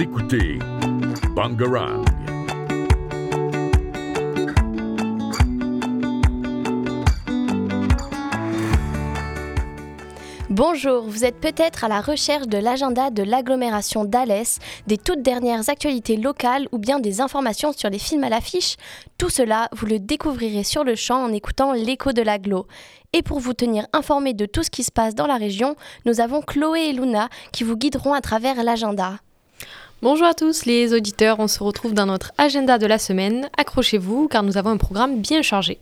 Écoutez Bangarang. Bonjour, vous êtes peut-être à la recherche de l'agenda de l'agglomération d'Alès, des toutes dernières actualités locales ou bien des informations sur les films à l'affiche Tout cela, vous le découvrirez sur le champ en écoutant l'écho de l'agglo. Et pour vous tenir informé de tout ce qui se passe dans la région, nous avons Chloé et Luna qui vous guideront à travers l'agenda. Bonjour à tous les auditeurs, on se retrouve dans notre agenda de la semaine. Accrochez-vous car nous avons un programme bien chargé.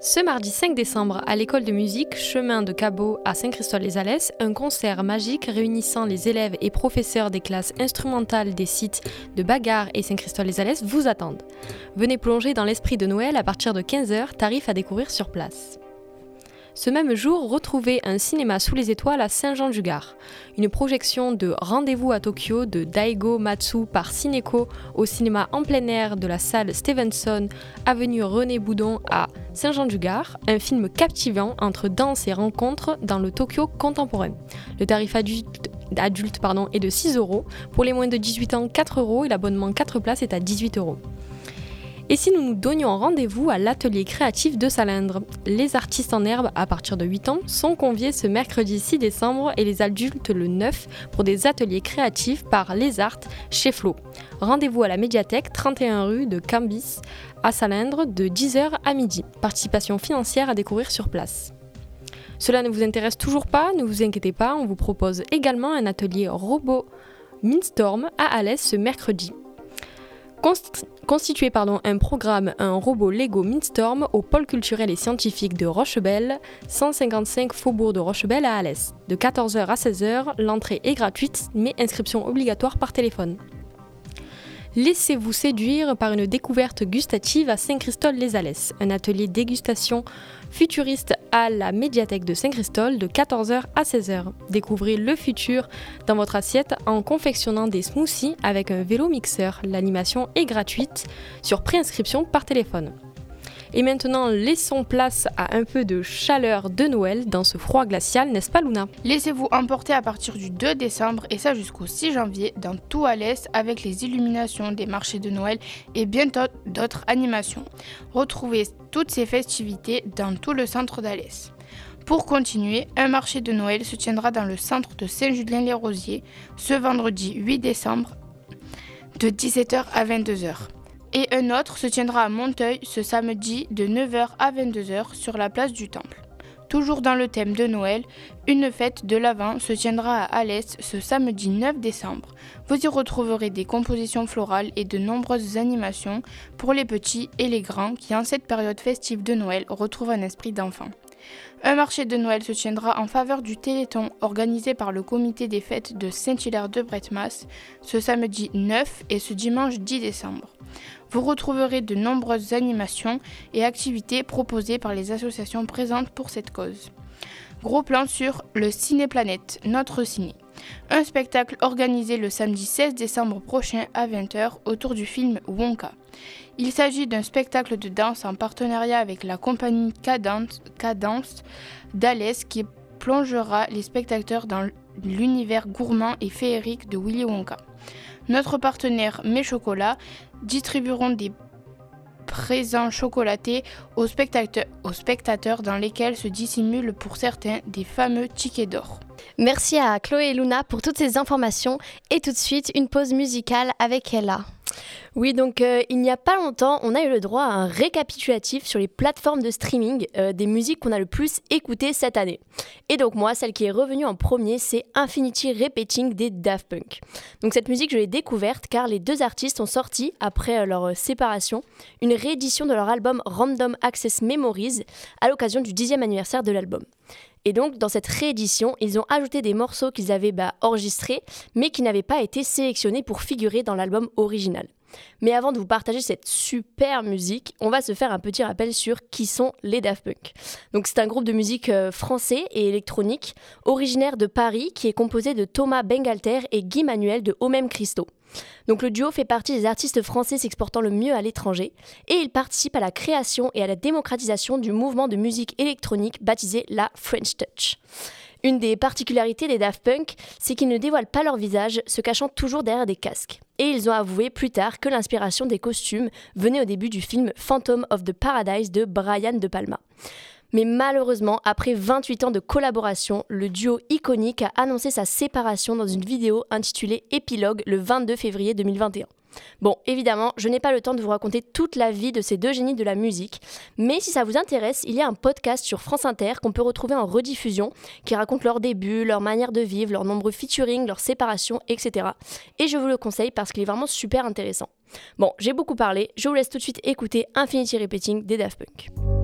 Ce mardi 5 décembre, à l'école de musique Chemin de Cabot à Saint-Christophe-les-Alès, un concert magique réunissant les élèves et professeurs des classes instrumentales des sites de Bagarre et Saint-Christophe-les-Alès vous attendent. Venez plonger dans l'esprit de Noël à partir de 15h, tarif à découvrir sur place. Ce même jour, retrouvez un cinéma sous les étoiles à Saint-Jean-du-Gard. Une projection de Rendez-vous à Tokyo de Daigo Matsu par Cineco au cinéma en plein air de la salle Stevenson, avenue René Boudon à Saint-Jean-du-Gard. Un film captivant entre danse et rencontre dans le Tokyo contemporain. Le tarif adulte est de 6 euros. Pour les moins de 18 ans, 4 euros et l'abonnement 4 places est à 18 euros. Et si nous nous donnions rendez-vous à l'atelier créatif de Salindre? Les artistes en herbe à partir de 8 ans sont conviés ce mercredi 6 décembre et les adultes le 9 pour des ateliers créatifs par Les Arts chez Flo. Rendez-vous à la médiathèque 31 rue de Cambis à Salindre de 10h à midi. Participation financière à découvrir sur place. Cela ne vous intéresse toujours pas, ne vous inquiétez pas, on vous propose également un atelier robot Mindstorm à Alès ce mercredi constitué pardon, un programme, un robot Lego Mindstorm au pôle culturel et scientifique de Rochebelle, 155 faubourg de Rochebelle à Alès. De 14h à 16h, l'entrée est gratuite, mais inscription obligatoire par téléphone. Laissez-vous séduire par une découverte gustative à Saint-Christol-les-Alès, un atelier dégustation futuriste à la médiathèque de Saint-Christol de 14h à 16h. Découvrez le futur dans votre assiette en confectionnant des smoothies avec un vélo mixeur. L'animation est gratuite sur préinscription par téléphone. Et maintenant, laissons place à un peu de chaleur de Noël dans ce froid glacial, n'est-ce pas Luna? Laissez-vous emporter à partir du 2 décembre et ça jusqu'au 6 janvier dans tout à l'est avec les illuminations des marchés de Noël et bientôt d'autres animations. Retrouvez toutes ces festivités dans tout le centre d'Alès. Pour continuer, un marché de Noël se tiendra dans le centre de Saint-Julien-les-Rosiers ce vendredi 8 décembre de 17h à 22h et un autre se tiendra à Monteuil ce samedi de 9h à 22h sur la place du Temple. Toujours dans le thème de Noël, une fête de l'Avent se tiendra à Alès ce samedi 9 décembre. Vous y retrouverez des compositions florales et de nombreuses animations pour les petits et les grands qui en cette période festive de Noël retrouvent un esprit d'enfant. Un marché de Noël se tiendra en faveur du Téléthon organisé par le comité des fêtes de Saint-Hilaire de Bretmas ce samedi 9 et ce dimanche 10 décembre. Vous retrouverez de nombreuses animations et activités proposées par les associations présentes pour cette cause. Gros plan sur le Cinéplanète, notre ciné. Un spectacle organisé le samedi 16 décembre prochain à 20h autour du film Wonka. Il s'agit d'un spectacle de danse en partenariat avec la compagnie Cadence, d'Alès qui plongera les spectateurs dans l'univers gourmand et féerique de Willy Wonka. Notre partenaire Mes Chocolats distribueront des présents chocolatés aux spectateurs, dans lesquels se dissimulent pour certains des fameux tickets d'or. Merci à Chloé et Luna pour toutes ces informations et tout de suite une pause musicale avec Ella. Oui, donc euh, il n'y a pas longtemps, on a eu le droit à un récapitulatif sur les plateformes de streaming euh, des musiques qu'on a le plus écoutées cette année. Et donc moi, celle qui est revenue en premier, c'est Infinity Repeating des Daft Punk. Donc cette musique, je l'ai découverte car les deux artistes ont sorti, après euh, leur séparation, une réédition de leur album Random Access Memories à l'occasion du dixième anniversaire de l'album. Et donc, dans cette réédition, ils ont ajouté des morceaux qu'ils avaient bah, enregistrés, mais qui n'avaient pas été sélectionnés pour figurer dans l'album original. Mais avant de vous partager cette super musique, on va se faire un petit rappel sur qui sont les Daft Punk. Donc c'est un groupe de musique euh, français et électronique, originaire de Paris, qui est composé de Thomas Bengalter et Guy Manuel de Homem Christo. Donc le duo fait partie des artistes français s'exportant le mieux à l'étranger et il participe à la création et à la démocratisation du mouvement de musique électronique baptisé la French Touch. Une des particularités des Daft Punk, c'est qu'ils ne dévoilent pas leur visage, se cachant toujours derrière des casques. Et ils ont avoué plus tard que l'inspiration des costumes venait au début du film Phantom of the Paradise de Brian De Palma. Mais malheureusement, après 28 ans de collaboration, le duo iconique a annoncé sa séparation dans une vidéo intitulée Épilogue le 22 février 2021. Bon, évidemment, je n'ai pas le temps de vous raconter toute la vie de ces deux génies de la musique, mais si ça vous intéresse, il y a un podcast sur France Inter qu'on peut retrouver en rediffusion qui raconte leurs débuts, leur manière de vivre, leurs nombreux featuring, leurs séparations, etc. Et je vous le conseille parce qu'il est vraiment super intéressant. Bon, j'ai beaucoup parlé, je vous laisse tout de suite écouter Infinity Repeating des Daft Punk.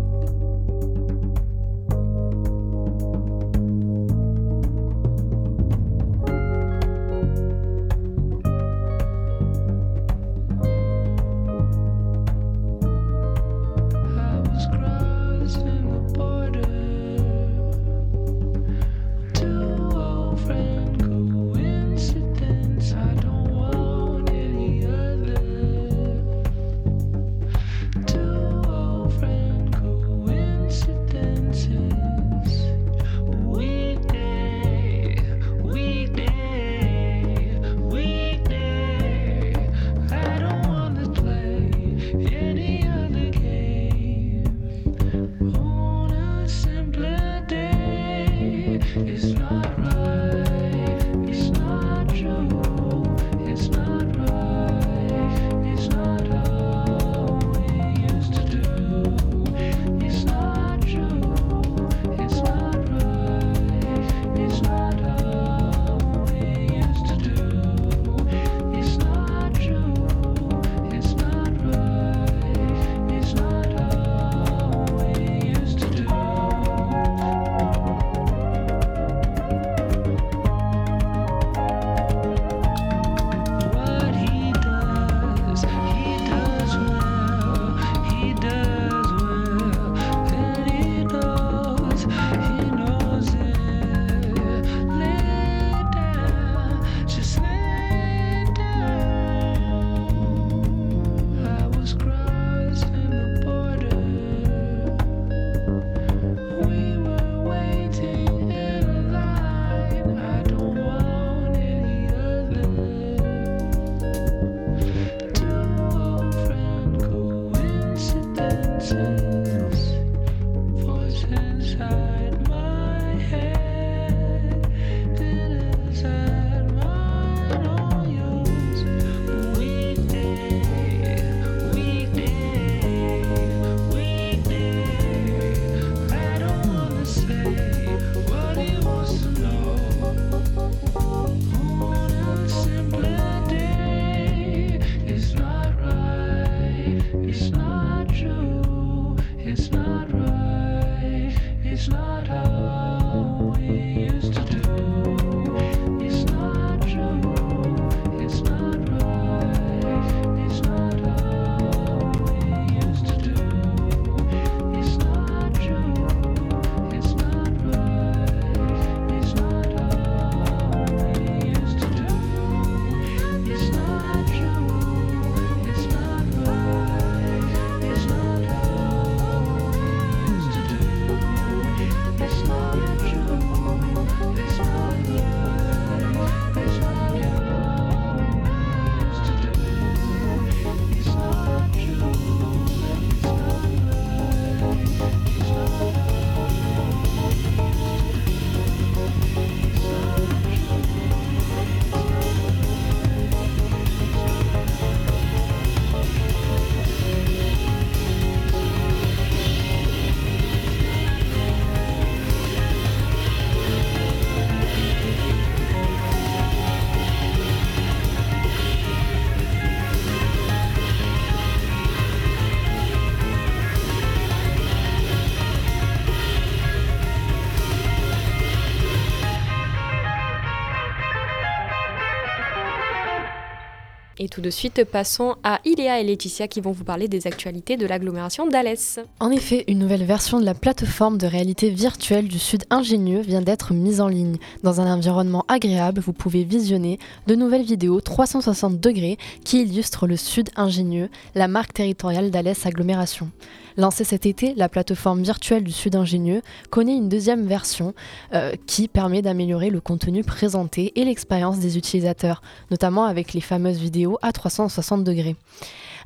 Et tout de suite, passons à Iléa et Laetitia qui vont vous parler des actualités de l'agglomération d'Alès. En effet, une nouvelle version de la plateforme de réalité virtuelle du Sud Ingénieux vient d'être mise en ligne. Dans un environnement agréable, vous pouvez visionner de nouvelles vidéos 360 degrés qui illustrent le Sud Ingénieux, la marque territoriale d'Alès Agglomération. Lancée cet été, la plateforme virtuelle du Sud Ingénieux connaît une deuxième version euh, qui permet d'améliorer le contenu présenté et l'expérience des utilisateurs, notamment avec les fameuses vidéos à 360 degrés.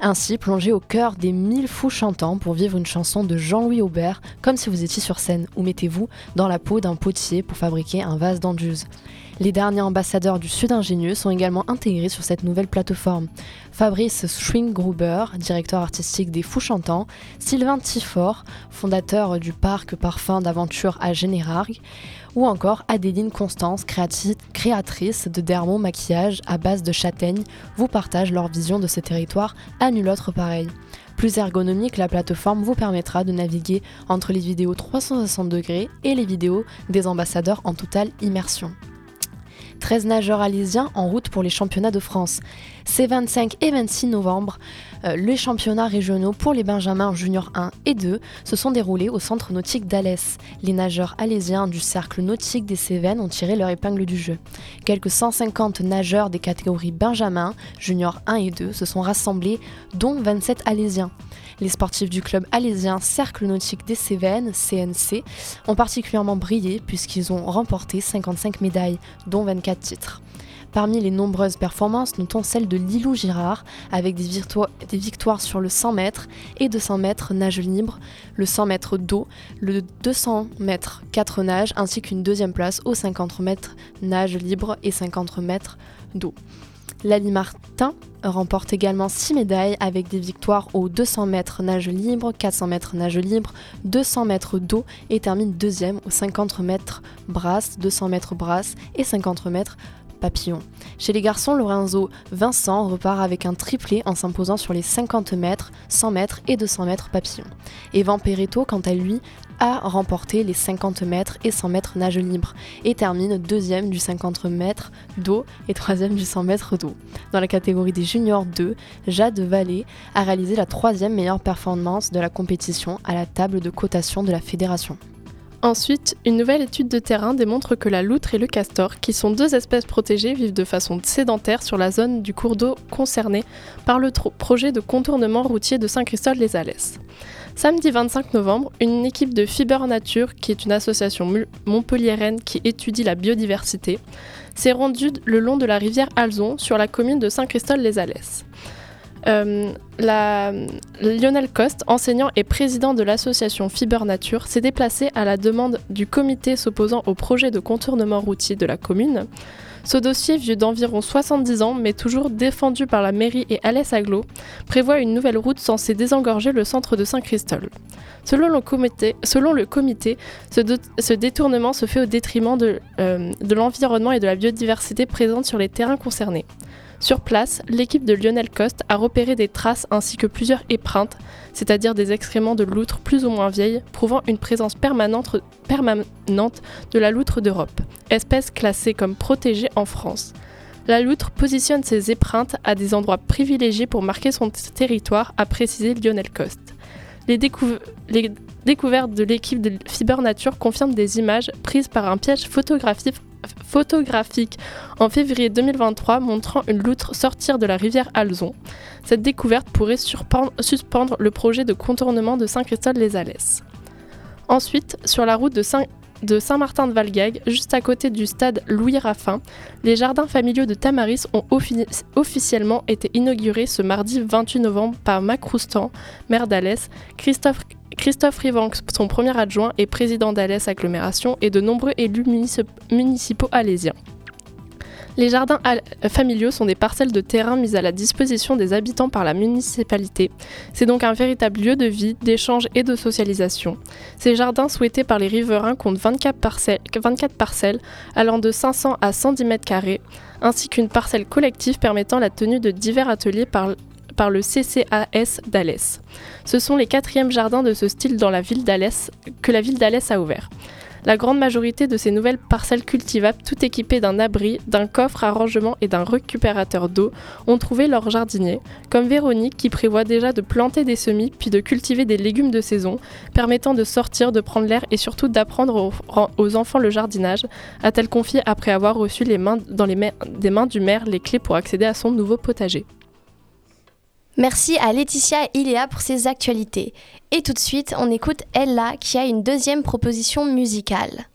Ainsi, plongez au cœur des mille fous chantants pour vivre une chanson de Jean-Louis Aubert comme si vous étiez sur scène, ou mettez-vous dans la peau d'un potier pour fabriquer un vase d'anduse. Les derniers ambassadeurs du Sud Ingénieux sont également intégrés sur cette nouvelle plateforme. Fabrice Schwinggruber, directeur artistique des Fous Chantants, Sylvain Tiffort, fondateur du parc parfum d'aventure à Générargues, ou encore Adéline Constance, créatrice de dermo maquillage à base de châtaigne, vous partagent leur vision de ce territoire à nul autre pareil. Plus ergonomique, la plateforme vous permettra de naviguer entre les vidéos 360 degrés et les vidéos des ambassadeurs en totale immersion. 13 nageurs alésiens en route pour les championnats de France. Ces 25 et 26 novembre, euh, les championnats régionaux pour les Benjamins Junior 1 et 2 se sont déroulés au centre nautique d'Alès. Les nageurs alésiens du cercle nautique des Cévennes ont tiré leur épingle du jeu. Quelques 150 nageurs des catégories Benjamin, Junior 1 et 2 se sont rassemblés, dont 27 alésiens. Les sportifs du club alésien Cercle Nautique des Cévennes, CNC, ont particulièrement brillé puisqu'ils ont remporté 55 médailles, dont 24 titres. Parmi les nombreuses performances, notons celle de Lilou Girard, avec des, victoires sur le 100 mètres et 200 mètres nage libre, le 100 mètres d'eau, le 200 mètres 4 nages, ainsi qu'une deuxième place aux 50 mètres nage libre et 50 mètres d'eau. Lali Martin remporte également 6 médailles avec des victoires aux 200 mètres nage libre, 400 mètres nage libre, 200 mètres d'eau et termine deuxième aux 50 mètres brasse, 200 mètres brasse et 50 mètres Chez les garçons, Lorenzo Vincent repart avec un triplé en s'imposant sur les 50 mètres, 100 mètres et 200 mètres papillon. Evan Perretto, quant à lui, a remporté les 50 mètres et 100 mètres nage libre et termine deuxième du 50 mètres d'eau et troisième du 100 mètres d'eau. Dans la catégorie des juniors 2, Jade Vallée a réalisé la troisième meilleure performance de la compétition à la table de cotation de la fédération. Ensuite, une nouvelle étude de terrain démontre que la loutre et le castor, qui sont deux espèces protégées, vivent de façon sédentaire sur la zone du cours d'eau concernée par le projet de contournement routier de Saint-Christophe-les-Alès. Samedi 25 novembre, une équipe de Fiber Nature, qui est une association montpelliéraine qui étudie la biodiversité, s'est rendue le long de la rivière Alzon sur la commune de Saint-Christophe-les-Alès. Euh, Lionel Coste, enseignant et président de l'association Fiber Nature, s'est déplacé à la demande du comité s'opposant au projet de contournement routier de la commune ce dossier, vieux d'environ 70 ans, mais toujours défendu par la mairie et Alès Aglo, prévoit une nouvelle route censée désengorger le centre de Saint-Christol. Selon le comité, ce, détournement se fait au détriment de, euh, de l'environnement et de la biodiversité présente sur les terrains concernés. Sur place, l'équipe de Lionel Coste a repéré des traces ainsi que plusieurs épreintes, c'est-à-dire des excréments de loutre plus ou moins vieilles, prouvant une présence permanente, permanente de la loutre d'Europe, espèce classée comme protégée en France. La loutre positionne ses épreintes à des endroits privilégiés pour marquer son territoire, a précisé Lionel Coste. Les, les découvertes de l'équipe de Fiber Nature confirment des images prises par un piège photographique photographique en février 2023 montrant une loutre sortir de la rivière Alzon. Cette découverte pourrait suspendre le projet de contournement de Saint-Christophe-les-Alès. Ensuite, sur la route de Saint de Saint-Martin-de-Valgag, juste à côté du stade Louis Raffin, les jardins familiaux de Tamaris ont officiellement été inaugurés ce mardi 28 novembre par Macroustan, maire d'Alès, Christophe Christophe Rivanx, son premier adjoint et président d'Alès Agglomération, et de nombreux élus municipaux alésiens. Les jardins familiaux sont des parcelles de terrain mises à la disposition des habitants par la municipalité. C'est donc un véritable lieu de vie, d'échange et de socialisation. Ces jardins souhaités par les riverains comptent 24 parcelles, 24 parcelles allant de 500 à 110 mètres carrés, ainsi qu'une parcelle collective permettant la tenue de divers ateliers par le CCAS d'Alès. Ce sont les quatrièmes jardins de ce style dans la ville que la ville d'Alès a ouvert. La grande majorité de ces nouvelles parcelles cultivables, tout équipées d'un abri, d'un coffre à rangement et d'un récupérateur d'eau, ont trouvé leur jardinier, comme Véronique qui prévoit déjà de planter des semis puis de cultiver des légumes de saison, permettant de sortir, de prendre l'air et surtout d'apprendre aux, enfants le jardinage, a-t-elle confié après avoir reçu les dans les des mains du maire les clés pour accéder à son nouveau potager. Merci à Laetitia et Iléa pour ces actualités. Et tout de suite, on écoute Ella qui a une deuxième proposition musicale.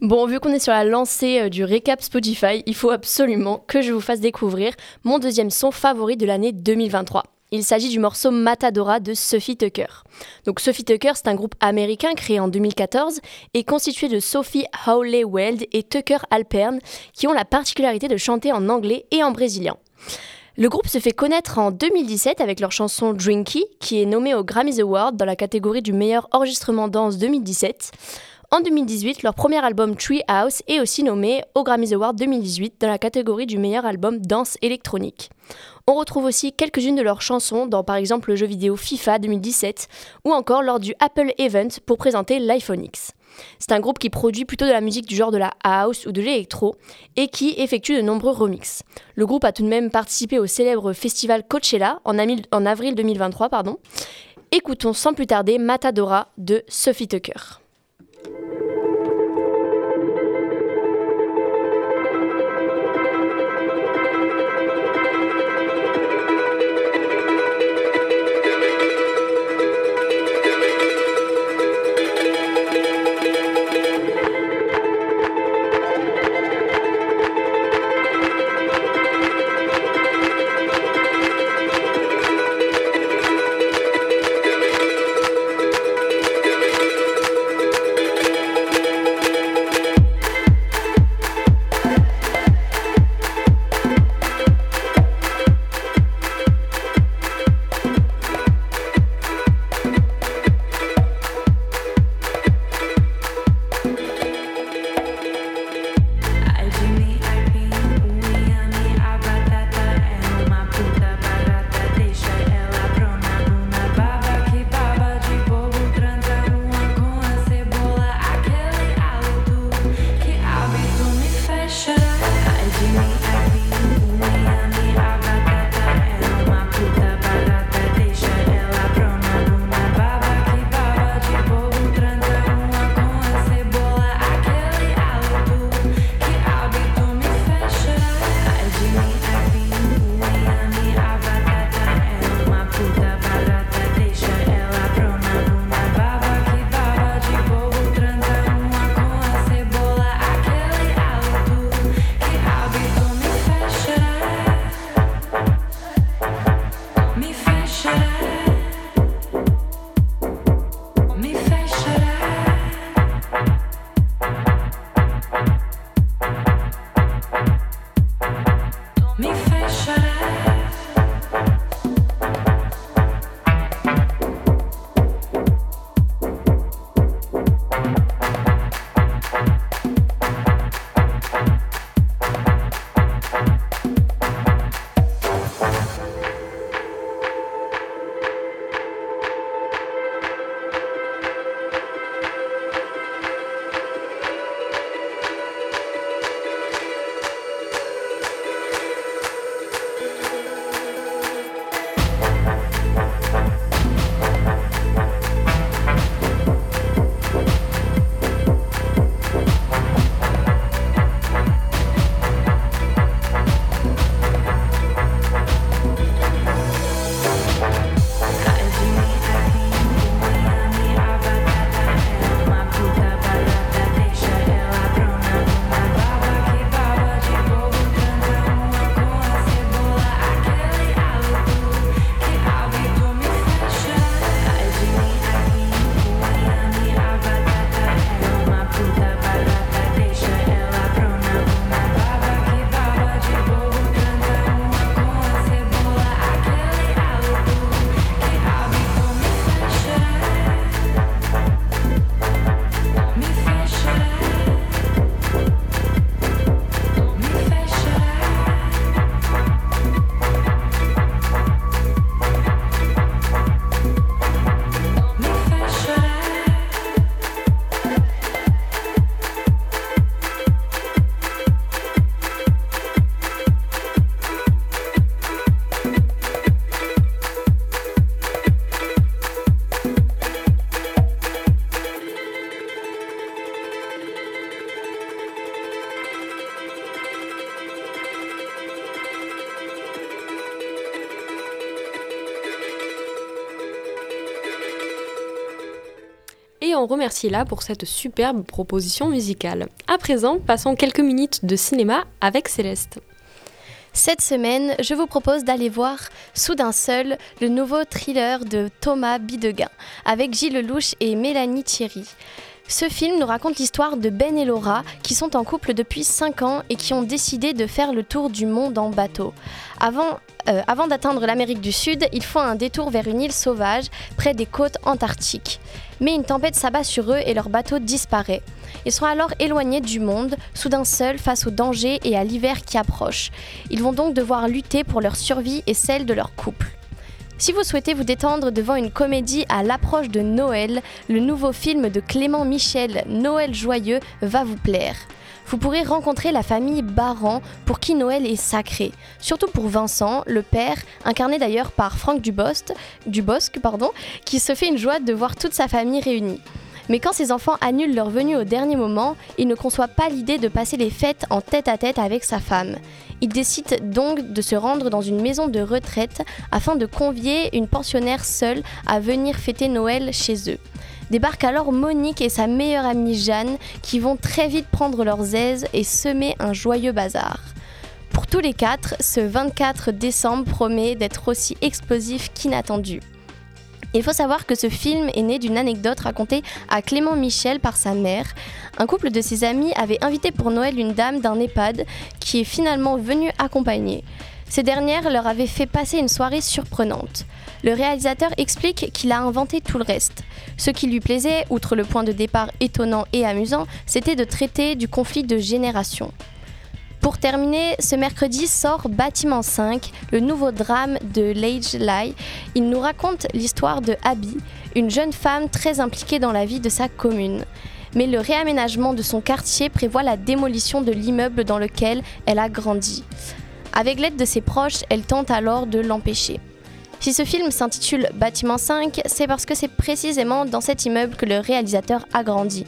Bon, vu qu'on est sur la lancée euh, du récap Spotify, il faut absolument que je vous fasse découvrir mon deuxième son favori de l'année 2023. Il s'agit du morceau Matadora de Sophie Tucker. Donc Sophie Tucker, c'est un groupe américain créé en 2014 et constitué de Sophie Howley-Weld et Tucker Alpern qui ont la particularité de chanter en anglais et en brésilien. Le groupe se fait connaître en 2017 avec leur chanson Drinky, qui est nommée au Grammys Award dans la catégorie du meilleur enregistrement danse 2017. En 2018, leur premier album Tree House est aussi nommé au Grammys Award 2018 dans la catégorie du meilleur album danse électronique. On retrouve aussi quelques-unes de leurs chansons dans par exemple le jeu vidéo FIFA 2017 ou encore lors du Apple Event pour présenter l'iPhone X. C'est un groupe qui produit plutôt de la musique du genre de la house ou de l'électro et qui effectue de nombreux remixes. Le groupe a tout de même participé au célèbre festival Coachella en, avril 2023. Pardon. Écoutons sans plus tarder Matadora de Sophie Tucker. On remercie là pour cette superbe proposition musicale. À présent, passons quelques minutes de cinéma avec Céleste. Cette semaine, je vous propose d'aller voir Soudain seul, le nouveau thriller de Thomas Bidegain, avec Gilles Lelouch et Mélanie Thierry. Ce film nous raconte l'histoire de Ben et Laura, qui sont en couple depuis 5 ans et qui ont décidé de faire le tour du monde en bateau. Avant, euh, avant d'atteindre l'Amérique du Sud, ils font un détour vers une île sauvage, près des côtes antarctiques. Mais une tempête s'abat sur eux et leur bateau disparaît. Ils sont alors éloignés du monde, soudain seuls face aux dangers et à l'hiver qui approche. Ils vont donc devoir lutter pour leur survie et celle de leur couple. Si vous souhaitez vous détendre devant une comédie à l'approche de Noël, le nouveau film de Clément Michel, Noël joyeux, va vous plaire. Vous pourrez rencontrer la famille Baran pour qui Noël est sacré. Surtout pour Vincent, le père, incarné d'ailleurs par Franck Dubosc, qui se fait une joie de voir toute sa famille réunie. Mais quand ses enfants annulent leur venue au dernier moment, il ne conçoit pas l'idée de passer les fêtes en tête à tête avec sa femme. Il décide donc de se rendre dans une maison de retraite afin de convier une pensionnaire seule à venir fêter Noël chez eux. Débarquent alors Monique et sa meilleure amie Jeanne qui vont très vite prendre leurs aises et semer un joyeux bazar. Pour tous les quatre, ce 24 décembre promet d'être aussi explosif qu'inattendu. Il faut savoir que ce film est né d'une anecdote racontée à Clément Michel par sa mère. Un couple de ses amis avait invité pour Noël une dame d'un EHPAD qui est finalement venue accompagner. Ces dernières leur avaient fait passer une soirée surprenante. Le réalisateur explique qu'il a inventé tout le reste. Ce qui lui plaisait, outre le point de départ étonnant et amusant, c'était de traiter du conflit de génération. Pour terminer, ce mercredi sort Bâtiment 5, le nouveau drame de Lage Lai. Il nous raconte l'histoire de Abby, une jeune femme très impliquée dans la vie de sa commune. Mais le réaménagement de son quartier prévoit la démolition de l'immeuble dans lequel elle a grandi. Avec l'aide de ses proches, elle tente alors de l'empêcher. Si ce film s'intitule Bâtiment 5, c'est parce que c'est précisément dans cet immeuble que le réalisateur a grandi.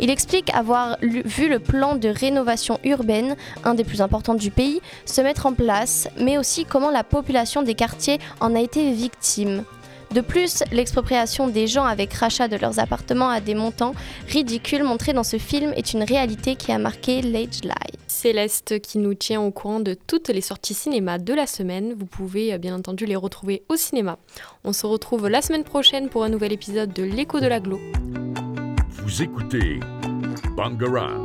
Il explique avoir vu le plan de rénovation urbaine, un des plus importants du pays, se mettre en place, mais aussi comment la population des quartiers en a été victime. De plus, l'expropriation des gens avec rachat de leurs appartements à des montants ridicules montrés dans ce film est une réalité qui a marqué l'Age Life. Céleste qui nous tient au courant de toutes les sorties cinéma de la semaine. Vous pouvez euh, bien entendu les retrouver au cinéma. On se retrouve la semaine prochaine pour un nouvel épisode de L'écho de la Glo. Vous écoutez Bangarang.